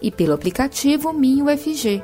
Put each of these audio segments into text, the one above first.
e pelo aplicativo MinUFG.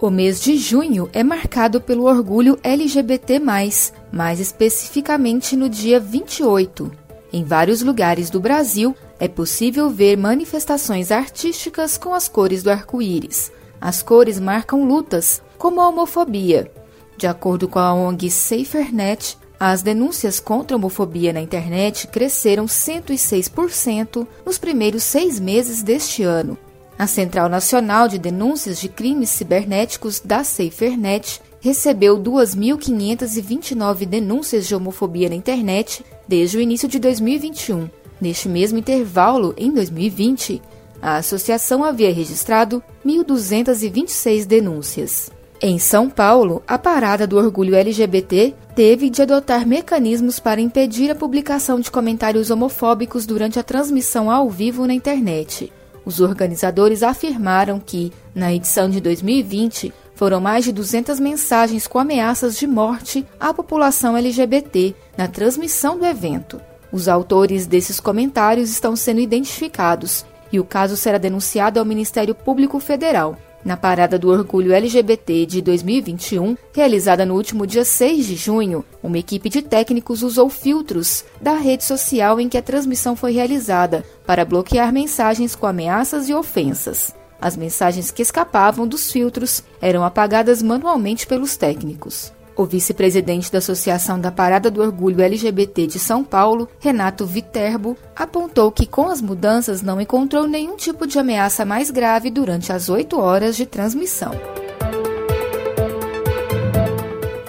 O mês de junho é marcado pelo orgulho LGBT, mais especificamente no dia 28. Em vários lugares do Brasil é possível ver manifestações artísticas com as cores do arco-íris. As cores marcam lutas, como a homofobia. De acordo com a ONG SaferNet, as denúncias contra a homofobia na internet cresceram 106% nos primeiros seis meses deste ano. A Central Nacional de Denúncias de Crimes Cibernéticos da SaferNet recebeu 2.529 denúncias de homofobia na internet desde o início de 2021. Neste mesmo intervalo, em 2020, a associação havia registrado 1.226 denúncias. Em São Paulo, a Parada do Orgulho LGBT teve de adotar mecanismos para impedir a publicação de comentários homofóbicos durante a transmissão ao vivo na internet. Os organizadores afirmaram que, na edição de 2020, foram mais de 200 mensagens com ameaças de morte à população LGBT na transmissão do evento. Os autores desses comentários estão sendo identificados e o caso será denunciado ao Ministério Público Federal. Na Parada do Orgulho LGBT de 2021, realizada no último dia 6 de junho, uma equipe de técnicos usou filtros da rede social em que a transmissão foi realizada para bloquear mensagens com ameaças e ofensas. As mensagens que escapavam dos filtros eram apagadas manualmente pelos técnicos. O vice-presidente da Associação da Parada do Orgulho LGBT de São Paulo, Renato Viterbo, apontou que com as mudanças não encontrou nenhum tipo de ameaça mais grave durante as oito horas de transmissão.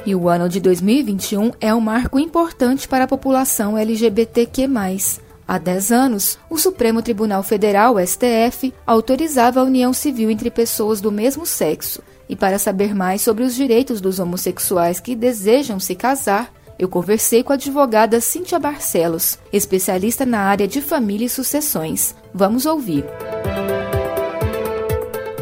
E o ano de 2021 é um marco importante para a população LGBTQ. Há 10 anos, o Supremo Tribunal Federal, STF, autorizava a união civil entre pessoas do mesmo sexo, e para saber mais sobre os direitos dos homossexuais que desejam se casar, eu conversei com a advogada Cíntia Barcelos, especialista na área de família e sucessões. Vamos ouvir.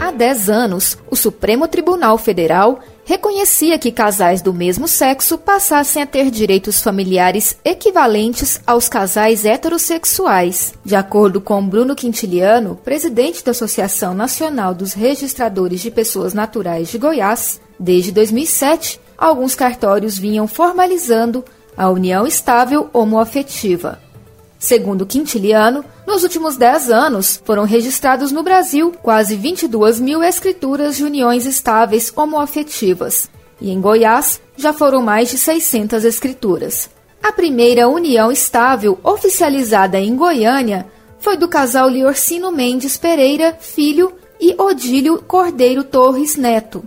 Há 10 anos, o Supremo Tribunal Federal reconhecia que casais do mesmo sexo passassem a ter direitos familiares equivalentes aos casais heterossexuais. De acordo com Bruno Quintiliano, presidente da Associação Nacional dos Registradores de Pessoas Naturais de Goiás, desde 2007, alguns cartórios vinham formalizando a união estável homoafetiva. Segundo Quintiliano, nos últimos 10 anos foram registrados no Brasil quase 22 mil escrituras de uniões estáveis homoafetivas, e em Goiás já foram mais de 600 escrituras. A primeira união estável oficializada em Goiânia foi do casal Liorcino Mendes Pereira, filho, e Odílio Cordeiro Torres Neto.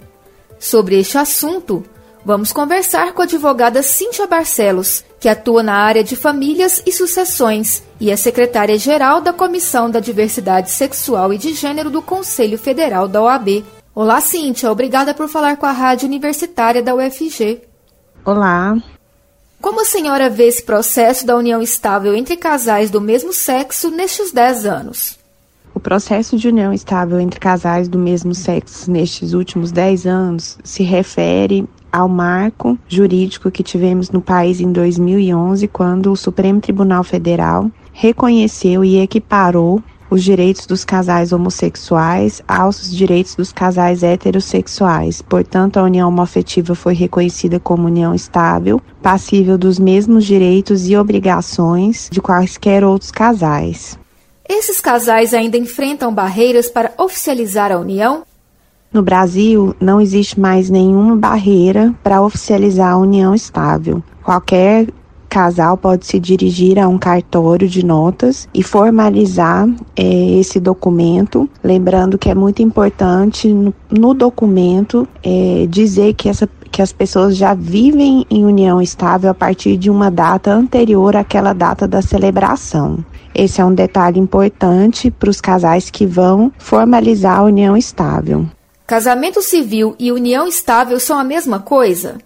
Sobre este assunto, Vamos conversar com a advogada Cíntia Barcelos, que atua na área de famílias e sucessões e é secretária-geral da Comissão da Diversidade Sexual e de Gênero do Conselho Federal da OAB. Olá, Cíntia. Obrigada por falar com a Rádio Universitária da UFG. Olá. Como a senhora vê esse processo da união estável entre casais do mesmo sexo nestes 10 anos? O processo de união estável entre casais do mesmo sexo nestes últimos 10 anos se refere ao marco jurídico que tivemos no país em 2011, quando o Supremo Tribunal Federal reconheceu e equiparou os direitos dos casais homossexuais aos direitos dos casais heterossexuais. Portanto, a união homoafetiva foi reconhecida como união estável, passível dos mesmos direitos e obrigações de quaisquer outros casais. Esses casais ainda enfrentam barreiras para oficializar a união? No Brasil, não existe mais nenhuma barreira para oficializar a união estável. Qualquer casal pode se dirigir a um cartório de notas e formalizar é, esse documento. Lembrando que é muito importante no, no documento é, dizer que essa que as pessoas já vivem em união estável a partir de uma data anterior àquela data da celebração. Esse é um detalhe importante para os casais que vão formalizar a união estável. Casamento civil e união estável são a mesma coisa?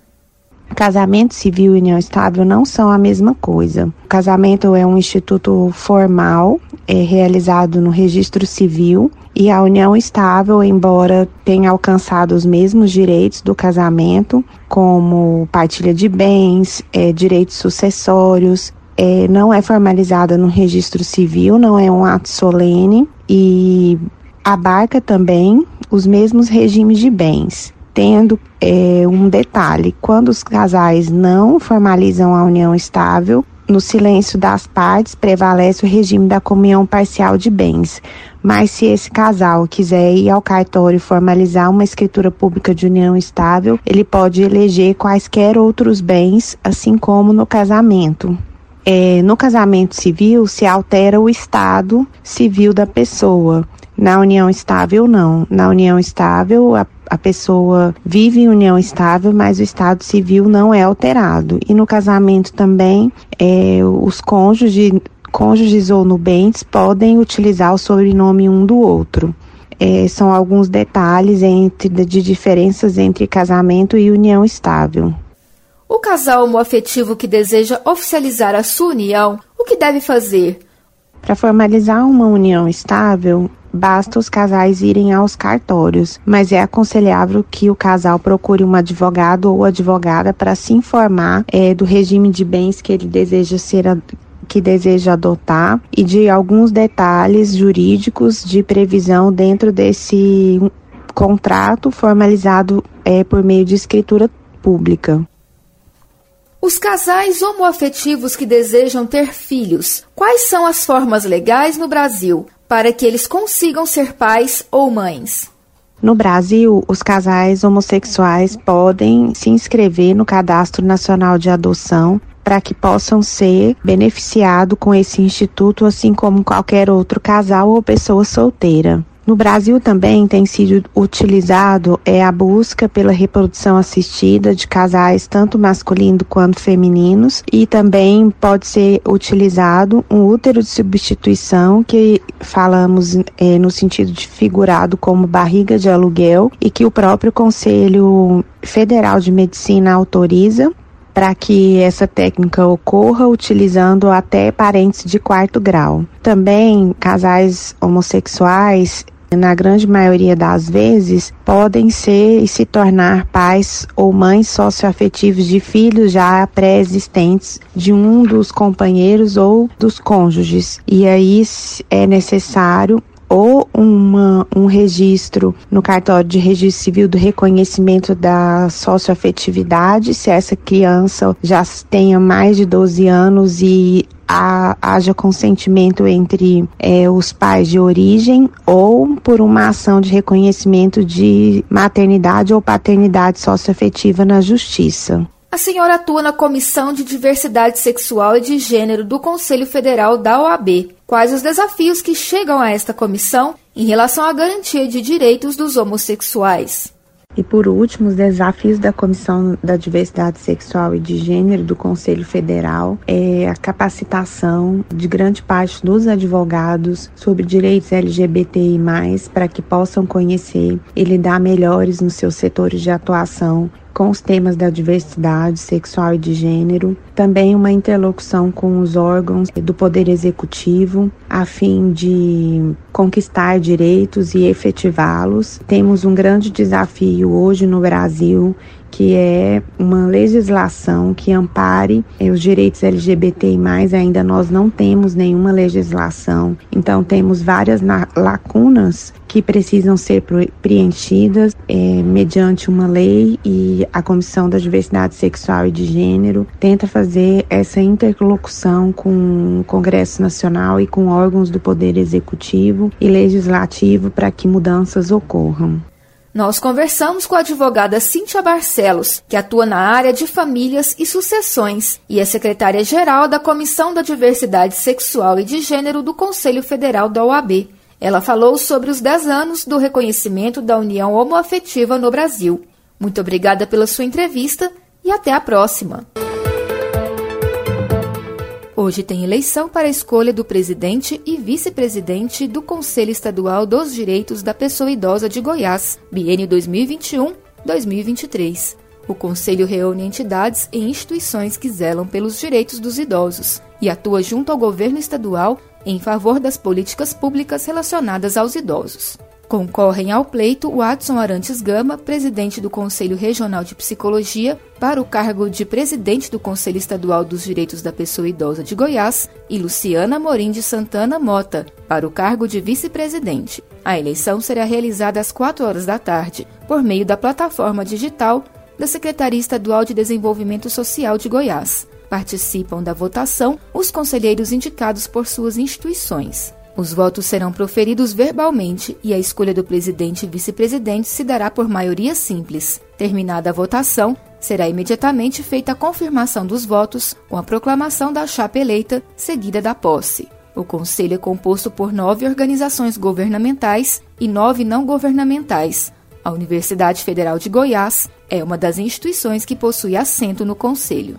Casamento civil e união estável não são a mesma coisa. O casamento é um instituto formal, é realizado no registro civil, e a união estável, embora tenha alcançado os mesmos direitos do casamento, como partilha de bens, é, direitos sucessórios, é, não é formalizada no registro civil, não é um ato solene e abarca também os mesmos regimes de bens, tendo é, um detalhe: quando os casais não formalizam a união estável, no silêncio das partes prevalece o regime da comunhão parcial de bens. Mas se esse casal quiser ir ao cartório e formalizar uma escritura pública de união estável, ele pode eleger quaisquer outros bens, assim como no casamento. É, no casamento civil, se altera o estado civil da pessoa. Na união estável, não. Na união estável, a, a pessoa vive em união estável, mas o estado civil não é alterado. E no casamento também, é, os cônjuges, cônjuges ou nubentes podem utilizar o sobrenome um do outro. É, são alguns detalhes entre, de diferenças entre casamento e união estável. O casal homoafetivo que deseja oficializar a sua união, o que deve fazer? Para formalizar uma união estável, basta os casais irem aos cartórios, mas é aconselhável que o casal procure um advogado ou advogada para se informar é, do regime de bens que ele deseja ser que deseja adotar e de alguns detalhes jurídicos de previsão dentro desse contrato formalizado é, por meio de escritura pública. Os casais homoafetivos que desejam ter filhos, quais são as formas legais no Brasil para que eles consigam ser pais ou mães? No Brasil, os casais homossexuais podem se inscrever no Cadastro Nacional de Adoção para que possam ser beneficiados com esse instituto, assim como qualquer outro casal ou pessoa solteira. No Brasil também tem sido utilizado é a busca pela reprodução assistida de casais tanto masculinos quanto femininos e também pode ser utilizado um útero de substituição que falamos é, no sentido de figurado como barriga de aluguel e que o próprio Conselho Federal de Medicina autoriza para que essa técnica ocorra utilizando até parentes de quarto grau. Também casais homossexuais na grande maioria das vezes, podem ser e se tornar pais ou mães socioafetivos de filhos já pré-existentes de um dos companheiros ou dos cônjuges. E aí é necessário ou uma, um registro no cartório de registro civil do reconhecimento da socioafetividade, se essa criança já tenha mais de 12 anos e a, haja consentimento entre é, os pais de origem ou por uma ação de reconhecimento de maternidade ou paternidade socioafetiva na justiça. A senhora atua na Comissão de Diversidade Sexual e de Gênero do Conselho Federal da OAB. Quais os desafios que chegam a esta comissão em relação à garantia de direitos dos homossexuais? E por último, os desafios da Comissão da Diversidade Sexual e de Gênero do Conselho Federal é a capacitação de grande parte dos advogados sobre direitos LGBTI+, para que possam conhecer e lidar melhores nos seus setores de atuação com os temas da diversidade sexual e de gênero, também uma interlocução com os órgãos do Poder Executivo, a fim de conquistar direitos e efetivá-los. Temos um grande desafio hoje no Brasil que é uma legislação que ampare eh, os direitos LGBTI+, ainda nós não temos nenhuma legislação. Então temos várias lacunas que precisam ser preenchidas é, mediante uma lei e a Comissão da Diversidade Sexual e de Gênero tenta fazer essa interlocução com o Congresso Nacional e com órgãos do Poder Executivo e Legislativo para que mudanças ocorram. Nós conversamos com a advogada Cíntia Barcelos, que atua na área de famílias e sucessões e é secretária-geral da Comissão da Diversidade Sexual e de Gênero do Conselho Federal da OAB. Ela falou sobre os 10 anos do reconhecimento da união homoafetiva no Brasil. Muito obrigada pela sua entrevista e até a próxima. Hoje tem eleição para a escolha do presidente e vice-presidente do Conselho Estadual dos Direitos da Pessoa Idosa de Goiás, biênio 2021-2023. O Conselho reúne entidades e instituições que zelam pelos direitos dos idosos e atua junto ao governo estadual em favor das políticas públicas relacionadas aos idosos. Concorrem ao pleito o Adson Arantes Gama, presidente do Conselho Regional de Psicologia, para o cargo de presidente do Conselho Estadual dos Direitos da Pessoa Idosa de Goiás, e Luciana Morim de Santana Mota, para o cargo de vice-presidente. A eleição será realizada às 4 horas da tarde, por meio da plataforma digital da Secretaria Estadual de Desenvolvimento Social de Goiás. Participam da votação os conselheiros indicados por suas instituições. Os votos serão proferidos verbalmente e a escolha do presidente e vice-presidente se dará por maioria simples. Terminada a votação, será imediatamente feita a confirmação dos votos com a proclamação da chapa eleita, seguida da posse. O Conselho é composto por nove organizações governamentais e nove não governamentais. A Universidade Federal de Goiás é uma das instituições que possui assento no Conselho.